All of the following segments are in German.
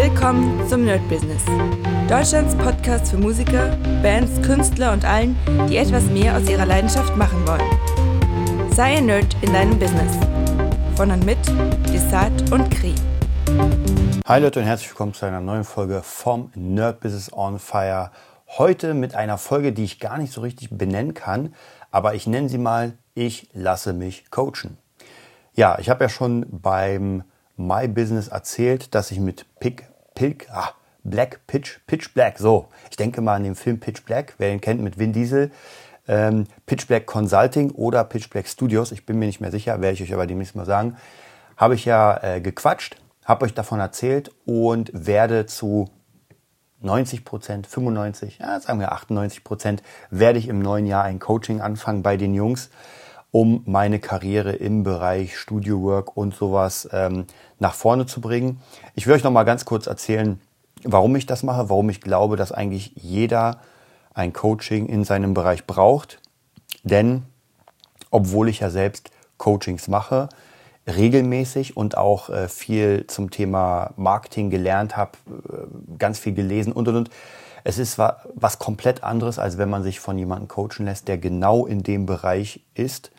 Willkommen zum Nerd Business. Deutschlands Podcast für Musiker, Bands, Künstler und allen, die etwas mehr aus ihrer Leidenschaft machen wollen. Sei ein Nerd in deinem Business. Von und mit Desart und Kri. Hi Leute und herzlich willkommen zu einer neuen Folge vom Nerd Business on Fire. Heute mit einer Folge, die ich gar nicht so richtig benennen kann, aber ich nenne sie mal Ich lasse mich coachen. Ja, ich habe ja schon beim My Business erzählt, dass ich mit Pick, Pick, ah, Black Pitch, Pitch Black, so, ich denke mal an den Film Pitch Black, wer ihn kennt mit Vin Diesel, ähm, Pitch Black Consulting oder Pitch Black Studios, ich bin mir nicht mehr sicher, werde ich euch aber demnächst mal sagen, habe ich ja äh, gequatscht, habe euch davon erzählt und werde zu 90 Prozent, 95, ja, sagen wir 98 Prozent, werde ich im neuen Jahr ein Coaching anfangen bei den Jungs um meine Karriere im Bereich Studio Work und sowas ähm, nach vorne zu bringen. Ich will euch noch mal ganz kurz erzählen, warum ich das mache, warum ich glaube, dass eigentlich jeder ein Coaching in seinem Bereich braucht. Denn obwohl ich ja selbst Coachings mache, regelmäßig und auch äh, viel zum Thema Marketing gelernt habe, äh, ganz viel gelesen und und und. Es ist was komplett anderes, als wenn man sich von jemandem coachen lässt, der genau in dem Bereich ist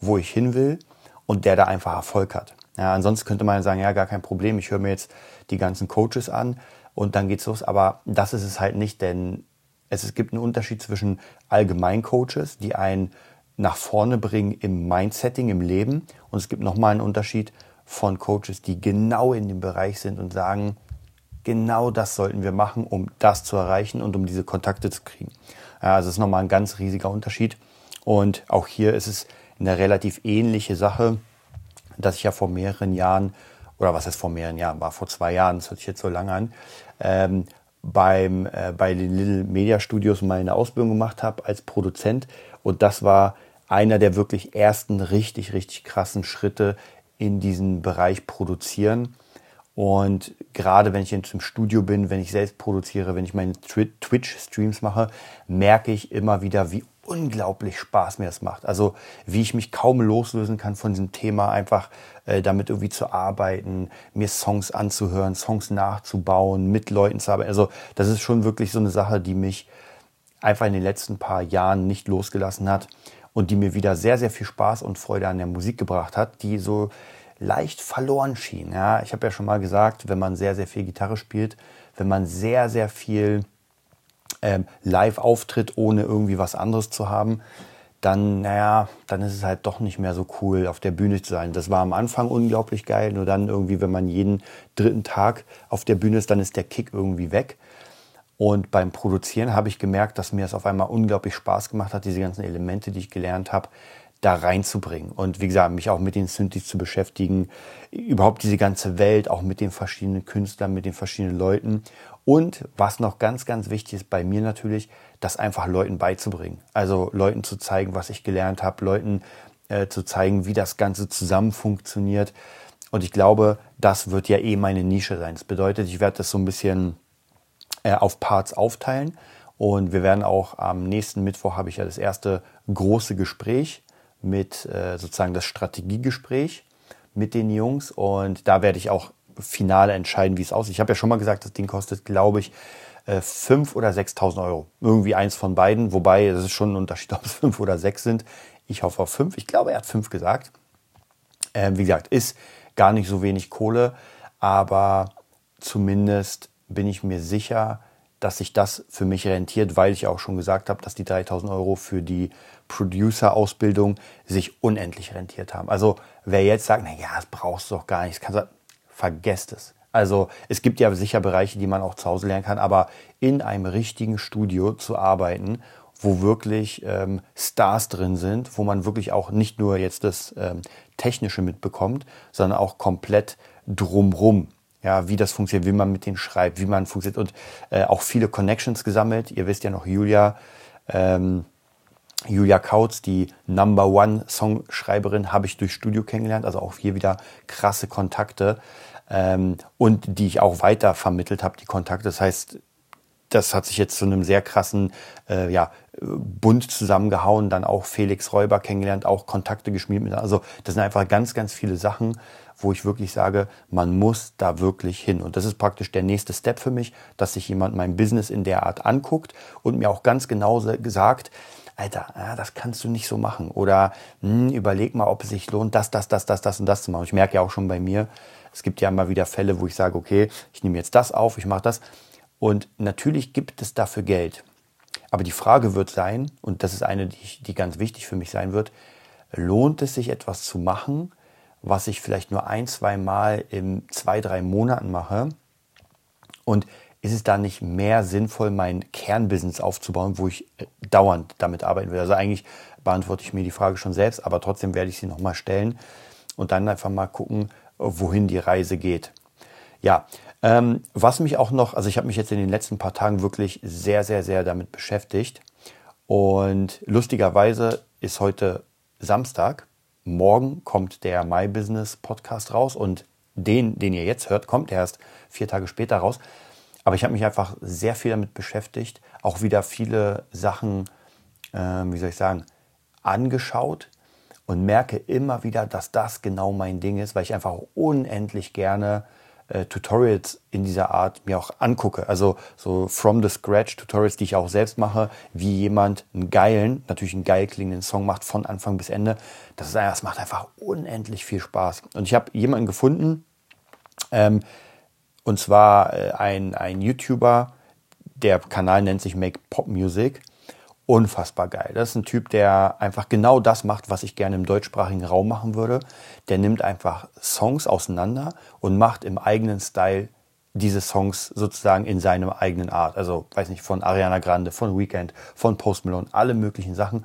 wo ich hin will und der da einfach Erfolg hat. Ja, ansonsten könnte man sagen, ja, gar kein Problem, ich höre mir jetzt die ganzen Coaches an und dann geht's los. Aber das ist es halt nicht, denn es, es gibt einen Unterschied zwischen Allgemeincoaches, die einen nach vorne bringen im Mindsetting, im Leben. Und es gibt nochmal einen Unterschied von Coaches, die genau in dem Bereich sind und sagen, genau das sollten wir machen, um das zu erreichen und um diese Kontakte zu kriegen. Also es ist nochmal ein ganz riesiger Unterschied. Und auch hier ist es eine relativ ähnliche Sache, dass ich ja vor mehreren Jahren, oder was heißt vor mehreren Jahren, war vor zwei Jahren, das hört sich jetzt so lange an, ähm, beim, äh, bei den Little Media Studios meine Ausbildung gemacht habe als Produzent. Und das war einer der wirklich ersten richtig, richtig krassen Schritte in diesem Bereich produzieren. Und gerade wenn ich jetzt im Studio bin, wenn ich selbst produziere, wenn ich meine Twitch-Streams mache, merke ich immer wieder, wie unglaublich Spaß mir das macht. Also wie ich mich kaum loslösen kann von diesem Thema, einfach äh, damit irgendwie zu arbeiten, mir Songs anzuhören, Songs nachzubauen, mit Leuten zu arbeiten. Also das ist schon wirklich so eine Sache, die mich einfach in den letzten paar Jahren nicht losgelassen hat und die mir wieder sehr, sehr viel Spaß und Freude an der Musik gebracht hat, die so leicht verloren schien. Ja, ich habe ja schon mal gesagt, wenn man sehr, sehr viel Gitarre spielt, wenn man sehr, sehr viel ähm, live auftritt, ohne irgendwie was anderes zu haben, dann, naja, dann ist es halt doch nicht mehr so cool, auf der Bühne zu sein. Das war am Anfang unglaublich geil, nur dann irgendwie, wenn man jeden dritten Tag auf der Bühne ist, dann ist der Kick irgendwie weg. Und beim Produzieren habe ich gemerkt, dass mir es auf einmal unglaublich Spaß gemacht hat, diese ganzen Elemente, die ich gelernt habe, da reinzubringen. Und wie gesagt, mich auch mit den Synthes zu beschäftigen, überhaupt diese ganze Welt, auch mit den verschiedenen Künstlern, mit den verschiedenen Leuten. Und was noch ganz, ganz wichtig ist bei mir natürlich, das einfach Leuten beizubringen. Also Leuten zu zeigen, was ich gelernt habe, Leuten äh, zu zeigen, wie das Ganze zusammen funktioniert. Und ich glaube, das wird ja eh meine Nische sein. Das bedeutet, ich werde das so ein bisschen äh, auf Parts aufteilen. Und wir werden auch am nächsten Mittwoch habe ich ja das erste große Gespräch mit äh, sozusagen das Strategiegespräch mit den Jungs. Und da werde ich auch final entscheiden, wie es aussieht. Ich habe ja schon mal gesagt, das Ding kostet, glaube ich, 5 äh, oder 6.000 Euro. Irgendwie eins von beiden, wobei es ist schon ein Unterschied, ob es 5 oder 6 sind. Ich hoffe auf 5. Ich glaube, er hat 5 gesagt. Ähm, wie gesagt, ist gar nicht so wenig Kohle, aber zumindest bin ich mir sicher, dass sich das für mich rentiert, weil ich auch schon gesagt habe, dass die 3000 Euro für die Producer-Ausbildung sich unendlich rentiert haben. Also wer jetzt sagt, na ja, das brauchst du doch gar nicht, das kannst du, vergesst es. Also es gibt ja sicher Bereiche, die man auch zu Hause lernen kann, aber in einem richtigen Studio zu arbeiten, wo wirklich ähm, Stars drin sind, wo man wirklich auch nicht nur jetzt das ähm, Technische mitbekommt, sondern auch komplett drumrum. Ja, wie das funktioniert, wie man mit denen schreibt, wie man funktioniert und äh, auch viele Connections gesammelt. Ihr wisst ja noch, Julia, ähm, Julia Kautz, die Number One Songschreiberin, habe ich durch Studio kennengelernt. Also auch hier wieder krasse Kontakte ähm, und die ich auch weiter vermittelt habe, die Kontakte. Das heißt, das hat sich jetzt zu einem sehr krassen äh, ja, Bund zusammengehauen, dann auch Felix Räuber kennengelernt, auch Kontakte geschmiedet. Also das sind einfach ganz, ganz viele Sachen, wo ich wirklich sage, man muss da wirklich hin. Und das ist praktisch der nächste Step für mich, dass sich jemand mein Business in der Art anguckt und mir auch ganz genau gesagt, Alter, das kannst du nicht so machen. Oder hm, überleg mal, ob es sich lohnt, das, das, das, das, das und das zu machen. Ich merke ja auch schon bei mir, es gibt ja immer wieder Fälle, wo ich sage, okay, ich nehme jetzt das auf, ich mache das. Und natürlich gibt es dafür Geld. Aber die Frage wird sein, und das ist eine, die, die ganz wichtig für mich sein wird, lohnt es sich etwas zu machen, was ich vielleicht nur ein, zwei Mal in zwei, drei Monaten mache? Und ist es da nicht mehr sinnvoll, mein Kernbusiness aufzubauen, wo ich äh, dauernd damit arbeiten will? Also eigentlich beantworte ich mir die Frage schon selbst, aber trotzdem werde ich sie nochmal stellen und dann einfach mal gucken, wohin die Reise geht. Ja, ähm, was mich auch noch, also ich habe mich jetzt in den letzten paar Tagen wirklich sehr, sehr, sehr damit beschäftigt. Und lustigerweise ist heute Samstag. Morgen kommt der My Business Podcast raus und den, den ihr jetzt hört, kommt erst vier Tage später raus. Aber ich habe mich einfach sehr viel damit beschäftigt, auch wieder viele Sachen, äh, wie soll ich sagen, angeschaut und merke immer wieder, dass das genau mein Ding ist, weil ich einfach unendlich gerne äh, Tutorials in dieser Art mir auch angucke. Also so from the scratch Tutorials, die ich auch selbst mache, wie jemand einen geilen, natürlich einen geil klingenden Song macht von Anfang bis Ende. Das, ist, das macht einfach unendlich viel Spaß. Und ich habe jemanden gefunden, ähm, und zwar äh, ein, ein YouTuber, der Kanal nennt sich Make Pop Music unfassbar geil. Das ist ein Typ, der einfach genau das macht, was ich gerne im deutschsprachigen Raum machen würde. Der nimmt einfach Songs auseinander und macht im eigenen Style diese Songs sozusagen in seinem eigenen Art. Also, weiß nicht, von Ariana Grande, von Weekend, von Post Malone, alle möglichen Sachen.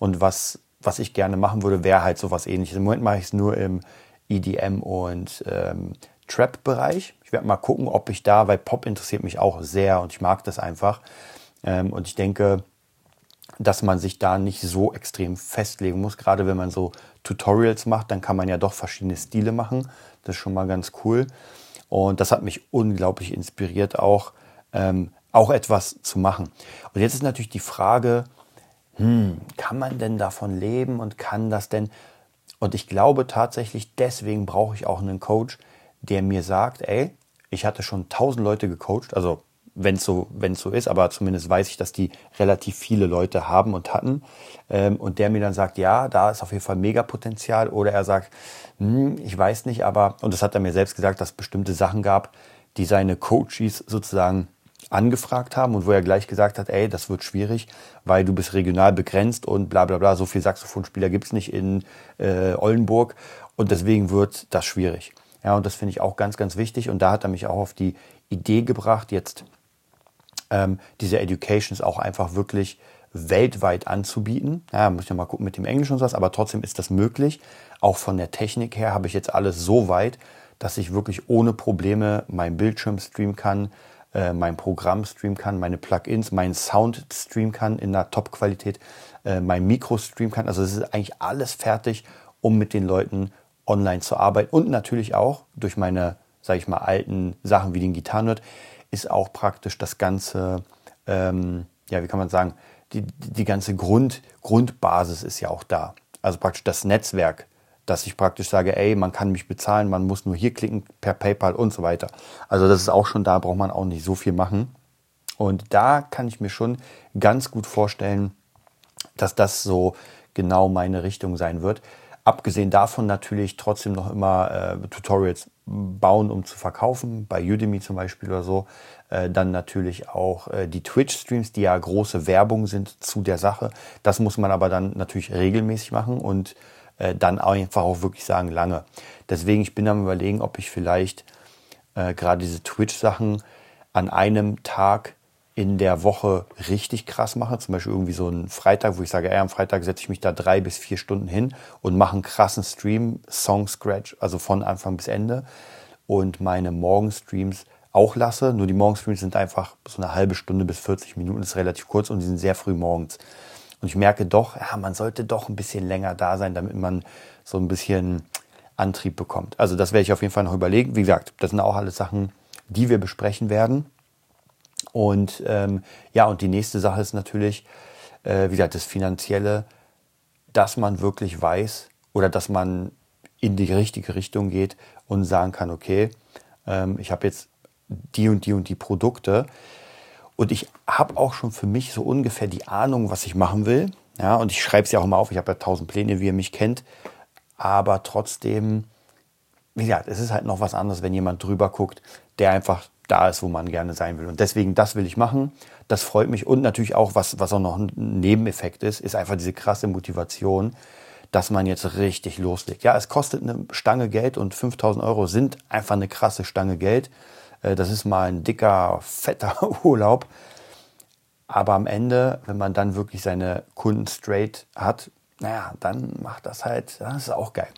Und was, was ich gerne machen würde, wäre halt sowas ähnliches. Im Moment mache ich es nur im EDM und ähm, Trap-Bereich. Ich werde mal gucken, ob ich da, weil Pop interessiert mich auch sehr und ich mag das einfach. Ähm, und ich denke, dass man sich da nicht so extrem festlegen muss. Gerade wenn man so Tutorials macht, dann kann man ja doch verschiedene Stile machen. Das ist schon mal ganz cool. Und das hat mich unglaublich inspiriert, auch, ähm, auch etwas zu machen. Und jetzt ist natürlich die Frage, hm, kann man denn davon leben und kann das denn? Und ich glaube tatsächlich, deswegen brauche ich auch einen Coach, der mir sagt, ey, ich hatte schon tausend Leute gecoacht, also wenn es so, wenn's so ist, aber zumindest weiß ich, dass die relativ viele Leute haben und hatten. Ähm, und der mir dann sagt, ja, da ist auf jeden Fall Megapotenzial. Oder er sagt, hm, ich weiß nicht, aber, und das hat er mir selbst gesagt, dass es bestimmte Sachen gab, die seine Coaches sozusagen angefragt haben und wo er gleich gesagt hat, ey, das wird schwierig, weil du bist regional begrenzt und bla bla bla, so viel Saxophonspieler gibt's nicht in äh, Oldenburg und deswegen wird das schwierig. Ja, und das finde ich auch ganz, ganz wichtig. Und da hat er mich auch auf die Idee gebracht, jetzt ähm, diese Educations auch einfach wirklich weltweit anzubieten. Ja, muss ich mal gucken mit dem Englisch und sowas, aber trotzdem ist das möglich. Auch von der Technik her habe ich jetzt alles so weit, dass ich wirklich ohne Probleme meinen Bildschirm streamen kann, äh, mein Programm streamen kann, meine Plugins, meinen Sound streamen kann in einer Top-Qualität, äh, mein Mikro streamen kann. Also es ist eigentlich alles fertig, um mit den Leuten online zu arbeiten und natürlich auch durch meine, sage ich mal, alten Sachen wie den Gitarrenhirt ist auch praktisch das ganze, ähm, ja, wie kann man sagen, die, die ganze Grund, Grundbasis ist ja auch da. Also praktisch das Netzwerk, dass ich praktisch sage, ey, man kann mich bezahlen, man muss nur hier klicken per PayPal und so weiter. Also das ist auch schon da, braucht man auch nicht so viel machen. Und da kann ich mir schon ganz gut vorstellen, dass das so genau meine Richtung sein wird. Abgesehen davon natürlich trotzdem noch immer äh, Tutorials bauen, um zu verkaufen, bei Udemy zum Beispiel oder so. Äh, dann natürlich auch äh, die Twitch-Streams, die ja große Werbung sind zu der Sache. Das muss man aber dann natürlich regelmäßig machen und äh, dann einfach auch wirklich sagen, lange. Deswegen, ich bin am überlegen, ob ich vielleicht äh, gerade diese Twitch-Sachen an einem Tag in der Woche richtig krass mache, zum Beispiel irgendwie so einen Freitag, wo ich sage, ey, am Freitag setze ich mich da drei bis vier Stunden hin und mache einen krassen Stream, Song Scratch, also von Anfang bis Ende und meine Morgenstreams auch lasse. Nur die Morgenstreams sind einfach so eine halbe Stunde bis 40 Minuten, ist relativ kurz und die sind sehr früh morgens. Und ich merke doch, ja, man sollte doch ein bisschen länger da sein, damit man so ein bisschen Antrieb bekommt. Also das werde ich auf jeden Fall noch überlegen. Wie gesagt, das sind auch alles Sachen, die wir besprechen werden. Und ähm, ja, und die nächste Sache ist natürlich, äh, wie gesagt, das Finanzielle, dass man wirklich weiß oder dass man in die richtige Richtung geht und sagen kann, okay, ähm, ich habe jetzt die und die und die Produkte und ich habe auch schon für mich so ungefähr die Ahnung, was ich machen will. Ja, und ich schreibe es ja auch immer auf. Ich habe ja tausend Pläne, wie ihr mich kennt. Aber trotzdem, wie gesagt, es ist halt noch was anderes, wenn jemand drüber guckt, der einfach da ist, wo man gerne sein will. Und deswegen, das will ich machen. Das freut mich. Und natürlich auch, was, was auch noch ein Nebeneffekt ist, ist einfach diese krasse Motivation, dass man jetzt richtig loslegt. Ja, es kostet eine Stange Geld und 5000 Euro sind einfach eine krasse Stange Geld. Äh, das ist mal ein dicker, fetter Urlaub. Aber am Ende, wenn man dann wirklich seine Kunden straight hat, naja, dann macht das halt, das ist auch geil.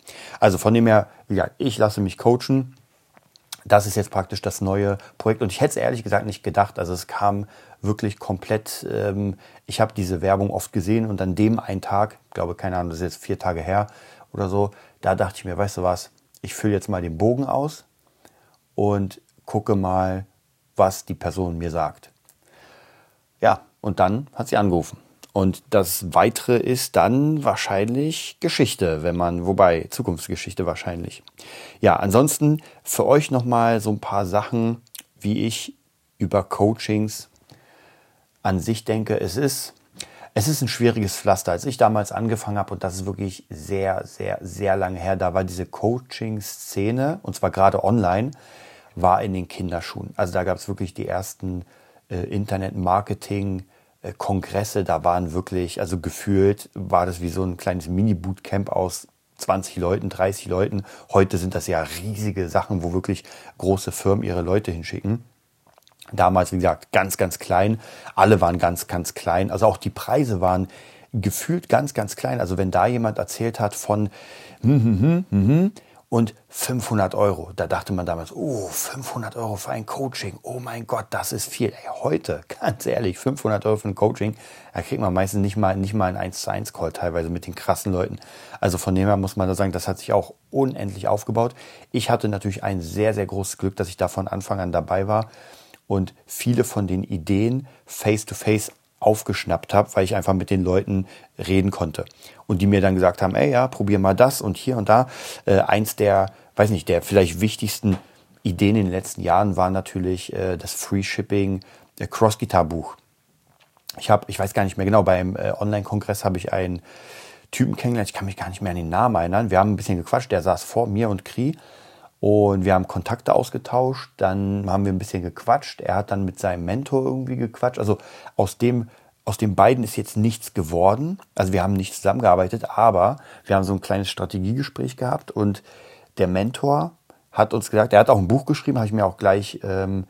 Also von dem her, wie gesagt, ich lasse mich coachen. Das ist jetzt praktisch das neue Projekt. Und ich hätte es ehrlich gesagt nicht gedacht. Also es kam wirklich komplett, ähm, ich habe diese Werbung oft gesehen und an dem einen Tag, ich glaube, keine Ahnung, das ist jetzt vier Tage her oder so, da dachte ich mir, weißt du was, ich fülle jetzt mal den Bogen aus und gucke mal, was die Person mir sagt. Ja, und dann hat sie angerufen. Und das Weitere ist dann wahrscheinlich Geschichte, wenn man, wobei Zukunftsgeschichte wahrscheinlich. Ja, ansonsten für euch nochmal so ein paar Sachen, wie ich über Coachings an sich denke. Es ist, es ist ein schwieriges Pflaster. Als ich damals angefangen habe, und das ist wirklich sehr, sehr, sehr lange her, da war diese Coaching-Szene, und zwar gerade online, war in den Kinderschuhen. Also da gab es wirklich die ersten äh, Internet-Marketing- Kongresse, da waren wirklich, also gefühlt war das wie so ein kleines Mini-Bootcamp aus 20 Leuten, 30 Leuten. Heute sind das ja riesige Sachen, wo wirklich große Firmen ihre Leute hinschicken. Damals, wie gesagt, ganz, ganz klein. Alle waren ganz, ganz klein. Also auch die Preise waren gefühlt ganz, ganz klein. Also wenn da jemand erzählt hat von, hm, hm, hm, hm, hm und 500 Euro. Da dachte man damals, oh, 500 Euro für ein Coaching. Oh mein Gott, das ist viel. Ey, heute, ganz ehrlich, 500 Euro für ein Coaching, da kriegt man meistens nicht mal, nicht mal einen 1 zu 1 Call teilweise mit den krassen Leuten. Also von dem her muss man da sagen, das hat sich auch unendlich aufgebaut. Ich hatte natürlich ein sehr, sehr großes Glück, dass ich da von Anfang an dabei war und viele von den Ideen face to face aufgeschnappt habe, weil ich einfach mit den Leuten reden konnte. Und die mir dann gesagt haben, ey ja, probier mal das und hier und da. Äh, eins der, weiß nicht, der vielleicht wichtigsten Ideen in den letzten Jahren war natürlich äh, das Free Shipping äh, Cross Guitar Buch. Ich habe, ich weiß gar nicht mehr genau, beim äh, Online-Kongress habe ich einen Typen kennengelernt, ich kann mich gar nicht mehr an den Namen erinnern. Wir haben ein bisschen gequatscht, der saß vor mir und Kri und wir haben Kontakte ausgetauscht, dann haben wir ein bisschen gequatscht. Er hat dann mit seinem Mentor irgendwie gequatscht. Also aus dem, aus den beiden ist jetzt nichts geworden. Also wir haben nicht zusammengearbeitet, aber wir haben so ein kleines Strategiegespräch gehabt und der Mentor hat uns gesagt, er hat auch ein Buch geschrieben, habe ich mir auch gleich, ähm,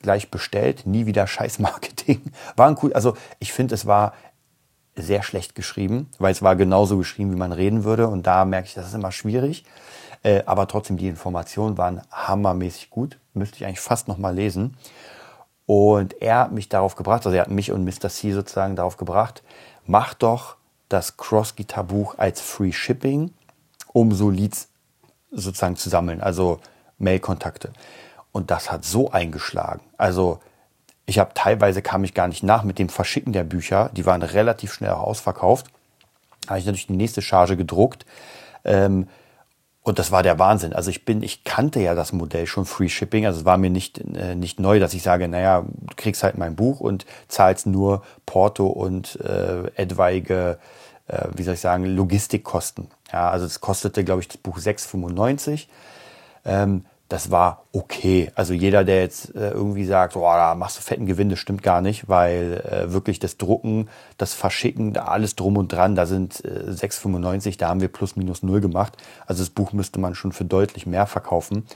gleich bestellt. Nie wieder Scheißmarketing. War ein cool, also ich finde, es war sehr schlecht geschrieben, weil es war genauso geschrieben, wie man reden würde. Und da merke ich, das ist immer schwierig. Äh, aber trotzdem, die Informationen waren hammermäßig gut. Müsste ich eigentlich fast nochmal lesen. Und er hat mich darauf gebracht, also er hat mich und Mr. C sozusagen darauf gebracht, mach doch das Cross-Guitar-Buch als Free Shipping, um so Leads sozusagen zu sammeln, also Mail-Kontakte. Und das hat so eingeschlagen. Also ich habe teilweise kam ich gar nicht nach mit dem Verschicken der Bücher. Die waren relativ schnell ausverkauft. Da habe ich natürlich die nächste Charge gedruckt. Ähm, und das war der Wahnsinn. Also ich bin, ich kannte ja das Modell schon Free Shipping. Also es war mir nicht, äh, nicht neu, dass ich sage, naja, du kriegst halt mein Buch und zahlst nur Porto und äh, etwaige, äh, wie soll ich sagen, Logistikkosten. Ja, also es kostete, glaube ich, das Buch 6,95. Ähm, das war okay. Also jeder, der jetzt äh, irgendwie sagt, oh, da machst du fetten Gewinn, das stimmt gar nicht, weil äh, wirklich das Drucken, das Verschicken, da alles drum und dran, da sind äh, 6,95, da haben wir plus minus null gemacht. Also das Buch müsste man schon für deutlich mehr verkaufen.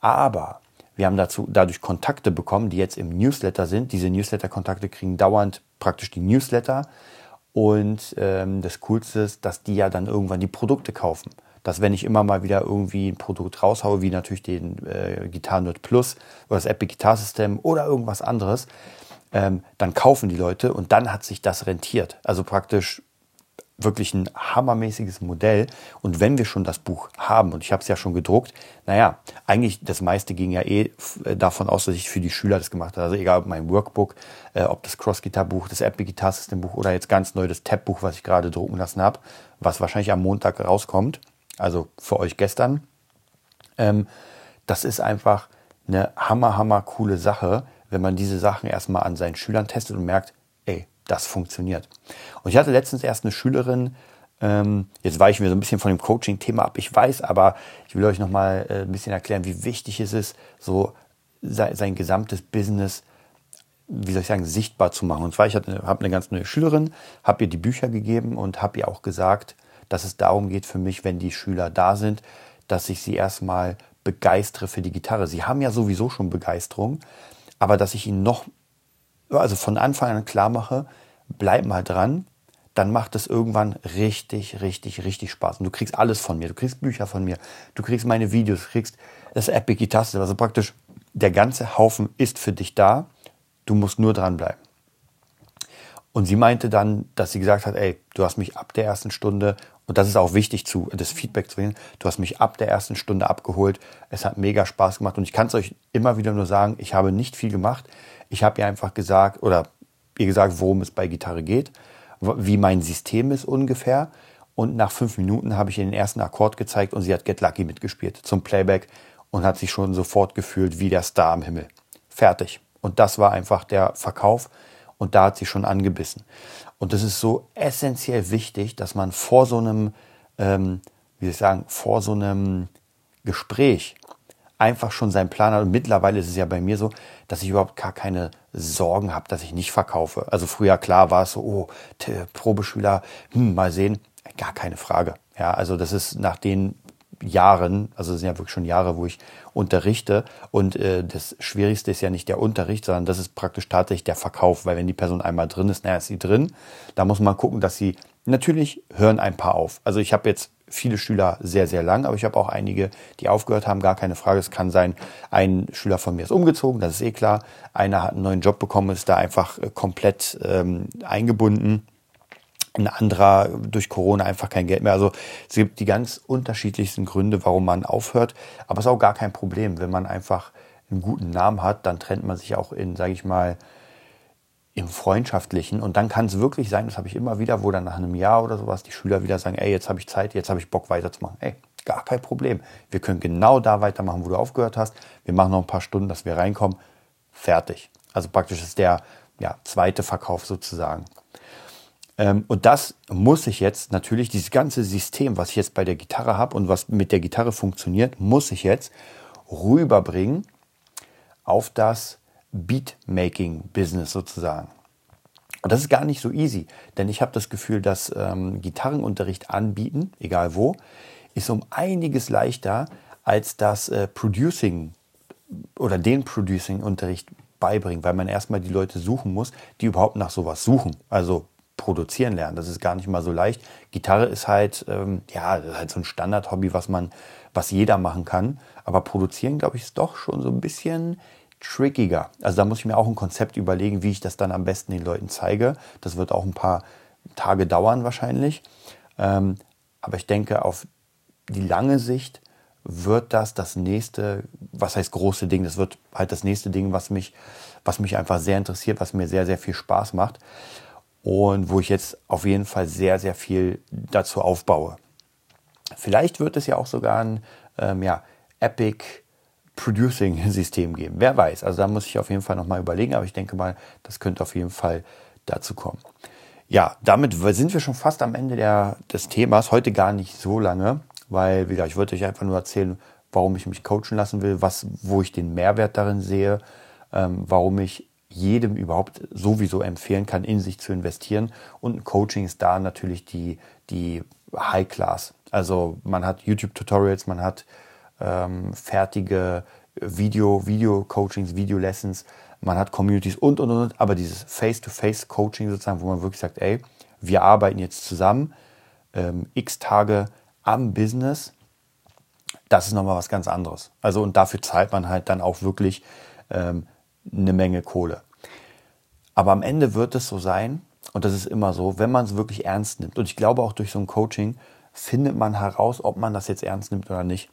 Aber wir haben dazu dadurch Kontakte bekommen, die jetzt im Newsletter sind. Diese Newsletter-Kontakte kriegen dauernd praktisch die Newsletter. Und ähm, das Coolste ist, dass die ja dann irgendwann die Produkte kaufen dass wenn ich immer mal wieder irgendwie ein Produkt raushaue, wie natürlich den äh, Guitar Nerd Plus oder das Epic Guitar System oder irgendwas anderes, ähm, dann kaufen die Leute und dann hat sich das rentiert. Also praktisch wirklich ein hammermäßiges Modell. Und wenn wir schon das Buch haben, und ich habe es ja schon gedruckt, naja, eigentlich das meiste ging ja eh äh, davon aus, dass ich für die Schüler das gemacht habe. Also egal ob mein Workbook, äh, ob das Cross-Guitar-Buch, das Epic Guitar System Buch oder jetzt ganz neu das Tab-Buch, was ich gerade drucken lassen habe, was wahrscheinlich am Montag rauskommt, also für euch gestern. Ähm, das ist einfach eine hammer, hammer coole Sache, wenn man diese Sachen erstmal an seinen Schülern testet und merkt, ey, das funktioniert. Und ich hatte letztens erst eine Schülerin, ähm, jetzt weichen wir so ein bisschen von dem Coaching-Thema ab, ich weiß, aber ich will euch nochmal äh, ein bisschen erklären, wie wichtig es ist, so sein, sein gesamtes Business, wie soll ich sagen, sichtbar zu machen. Und zwar, ich habe eine ganz neue Schülerin, habe ihr die Bücher gegeben und habe ihr auch gesagt, dass es darum geht für mich, wenn die Schüler da sind, dass ich sie erstmal begeistere für die Gitarre. Sie haben ja sowieso schon Begeisterung, aber dass ich ihnen noch also von Anfang an klar mache, bleib mal dran, dann macht es irgendwann richtig, richtig, richtig Spaß. Und du kriegst alles von mir. Du kriegst Bücher von mir. Du kriegst meine Videos, du kriegst das Epic Guitar Also praktisch der ganze Haufen ist für dich da. Du musst nur dranbleiben. Und sie meinte dann, dass sie gesagt hat, ey, du hast mich ab der ersten Stunde, und das ist auch wichtig, zu, das Feedback zu bringen, du hast mich ab der ersten Stunde abgeholt. Es hat mega Spaß gemacht. Und ich kann es euch immer wieder nur sagen, ich habe nicht viel gemacht. Ich habe ihr einfach gesagt oder ihr gesagt, worum es bei Gitarre geht, wie mein System ist ungefähr. Und nach fünf Minuten habe ich ihr den ersten Akkord gezeigt und sie hat Get Lucky mitgespielt zum Playback und hat sich schon sofort gefühlt wie der Star am Himmel. Fertig. Und das war einfach der Verkauf und da hat sie schon angebissen. Und das ist so essentiell wichtig, dass man vor so einem, ähm, wie soll ich sagen, vor so einem Gespräch einfach schon seinen Plan hat. Und mittlerweile ist es ja bei mir so, dass ich überhaupt gar keine Sorgen habe, dass ich nicht verkaufe. Also früher klar war es so, oh, Probeschüler, hm, mal sehen, gar keine Frage. Ja, also das ist nach den Jahren, also es sind ja wirklich schon Jahre, wo ich unterrichte und äh, das Schwierigste ist ja nicht der Unterricht, sondern das ist praktisch tatsächlich der Verkauf, weil wenn die Person einmal drin ist, naja, ist sie drin, da muss man gucken, dass sie, natürlich hören ein paar auf. Also ich habe jetzt viele Schüler sehr, sehr lang, aber ich habe auch einige, die aufgehört haben, gar keine Frage. Es kann sein, ein Schüler von mir ist umgezogen, das ist eh klar. Einer hat einen neuen Job bekommen, ist da einfach äh, komplett ähm, eingebunden. Ein anderer durch Corona einfach kein Geld mehr. Also es gibt die ganz unterschiedlichsten Gründe, warum man aufhört. Aber es ist auch gar kein Problem. Wenn man einfach einen guten Namen hat, dann trennt man sich auch in, sage ich mal, im Freundschaftlichen. Und dann kann es wirklich sein, das habe ich immer wieder, wo dann nach einem Jahr oder sowas die Schüler wieder sagen, ey, jetzt habe ich Zeit, jetzt habe ich Bock weiterzumachen. Ey, gar kein Problem. Wir können genau da weitermachen, wo du aufgehört hast. Wir machen noch ein paar Stunden, dass wir reinkommen. Fertig. Also praktisch ist der ja, zweite Verkauf sozusagen. Ähm, und das muss ich jetzt natürlich, dieses ganze System, was ich jetzt bei der Gitarre habe und was mit der Gitarre funktioniert, muss ich jetzt rüberbringen auf das Beatmaking-Business sozusagen. Und das ist gar nicht so easy, denn ich habe das Gefühl, dass ähm, Gitarrenunterricht anbieten, egal wo, ist um einiges leichter als das äh, Producing oder den Producing-Unterricht beibringen, weil man erstmal die Leute suchen muss, die überhaupt nach sowas suchen. Also produzieren lernen. Das ist gar nicht mal so leicht. Gitarre ist halt, ähm, ja, halt so ein Standard-Hobby, was man, was jeder machen kann. Aber produzieren, glaube ich, ist doch schon so ein bisschen trickiger. Also da muss ich mir auch ein Konzept überlegen, wie ich das dann am besten den Leuten zeige. Das wird auch ein paar Tage dauern wahrscheinlich. Ähm, aber ich denke, auf die lange Sicht wird das das nächste, was heißt große Ding, das wird halt das nächste Ding, was mich, was mich einfach sehr interessiert, was mir sehr, sehr viel Spaß macht und wo ich jetzt auf jeden Fall sehr, sehr viel dazu aufbaue. Vielleicht wird es ja auch sogar ein ähm, ja, Epic Producing-System geben. Wer weiß. Also da muss ich auf jeden Fall nochmal überlegen, aber ich denke mal, das könnte auf jeden Fall dazu kommen. Ja, damit sind wir schon fast am Ende der, des Themas. Heute gar nicht so lange, weil, wie gesagt, ich wollte euch einfach nur erzählen, warum ich mich coachen lassen will, was, wo ich den Mehrwert darin sehe, ähm, warum ich jedem überhaupt sowieso empfehlen kann, in sich zu investieren. Und Coaching ist da natürlich die, die High Class. Also man hat YouTube-Tutorials, man hat ähm, fertige Video, Video-Coachings, Video-Lessons, man hat Communities und, und, und, aber dieses Face-to-Face-Coaching sozusagen, wo man wirklich sagt, ey, wir arbeiten jetzt zusammen, ähm, x Tage am Business, das ist nochmal was ganz anderes. Also und dafür zahlt man halt dann auch wirklich ähm, eine Menge Kohle. Aber am Ende wird es so sein, und das ist immer so, wenn man es wirklich ernst nimmt, und ich glaube auch durch so ein Coaching findet man heraus, ob man das jetzt ernst nimmt oder nicht.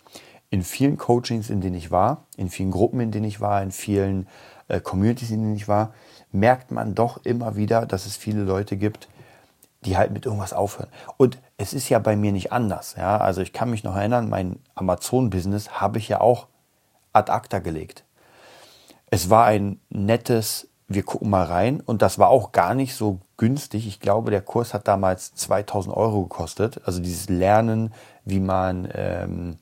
In vielen Coachings, in denen ich war, in vielen Gruppen, in denen ich war, in vielen äh, Communities, in denen ich war, merkt man doch immer wieder, dass es viele Leute gibt, die halt mit irgendwas aufhören. Und es ist ja bei mir nicht anders. Ja? Also ich kann mich noch erinnern, mein Amazon-Business habe ich ja auch ad acta gelegt. Es war ein nettes wir gucken mal rein. Und das war auch gar nicht so günstig. Ich glaube, der Kurs hat damals 2000 Euro gekostet. Also dieses Lernen, wie man, ähm,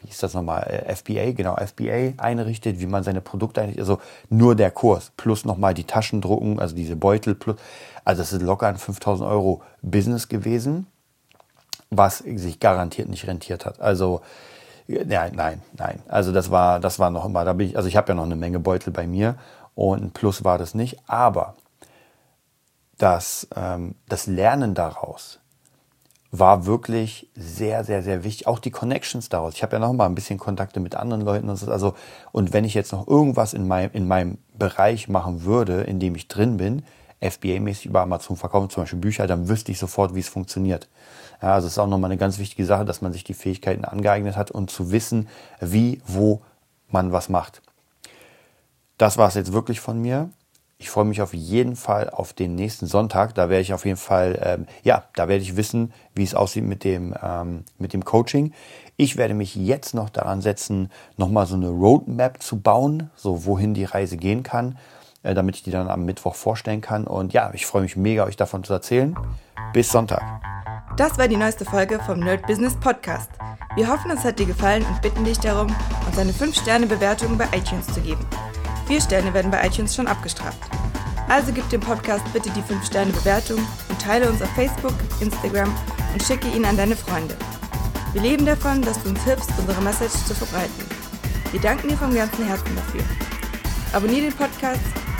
wie ist das nochmal, äh, FBA, genau, FBA einrichtet, wie man seine Produkte einrichtet. Also nur der Kurs plus nochmal die Taschen drucken, also diese Beutel plus. Also das ist locker ein 5000 Euro Business gewesen, was sich garantiert nicht rentiert hat. Also, Nein, nein, nein. Also das war, das war noch immer, da bin ich, also ich habe ja noch eine Menge Beutel bei mir und ein Plus war das nicht. Aber das, ähm, das Lernen daraus war wirklich sehr, sehr, sehr wichtig. Auch die Connections daraus. Ich habe ja noch mal ein bisschen Kontakte mit anderen Leuten. Und, also, und wenn ich jetzt noch irgendwas in meinem, in meinem Bereich machen würde, in dem ich drin bin, FBA-mäßig über Amazon verkaufen, zum Beispiel Bücher, dann wüsste ich sofort, wie es funktioniert. Ja, also es ist auch nochmal eine ganz wichtige Sache, dass man sich die Fähigkeiten angeeignet hat und zu wissen, wie, wo man was macht. Das war es jetzt wirklich von mir. Ich freue mich auf jeden Fall auf den nächsten Sonntag. Da werde ich auf jeden Fall, ähm, ja, da werde ich wissen, wie es aussieht mit dem, ähm, mit dem Coaching. Ich werde mich jetzt noch daran setzen, nochmal so eine Roadmap zu bauen, so wohin die Reise gehen kann, äh, damit ich die dann am Mittwoch vorstellen kann. Und ja, ich freue mich mega, euch davon zu erzählen. Bis Sonntag. Das war die neueste Folge vom Nerd Business Podcast. Wir hoffen, es hat dir gefallen und bitten dich darum, uns eine 5-Sterne-Bewertung bei iTunes zu geben. Vier Sterne werden bei iTunes schon abgestraft. Also gib dem Podcast bitte die 5-Sterne-Bewertung und teile uns auf Facebook, Instagram und schicke ihn an deine Freunde. Wir leben davon, dass du uns hilfst, unsere Message zu verbreiten. Wir danken dir vom ganzen Herzen dafür. Abonnier den Podcast,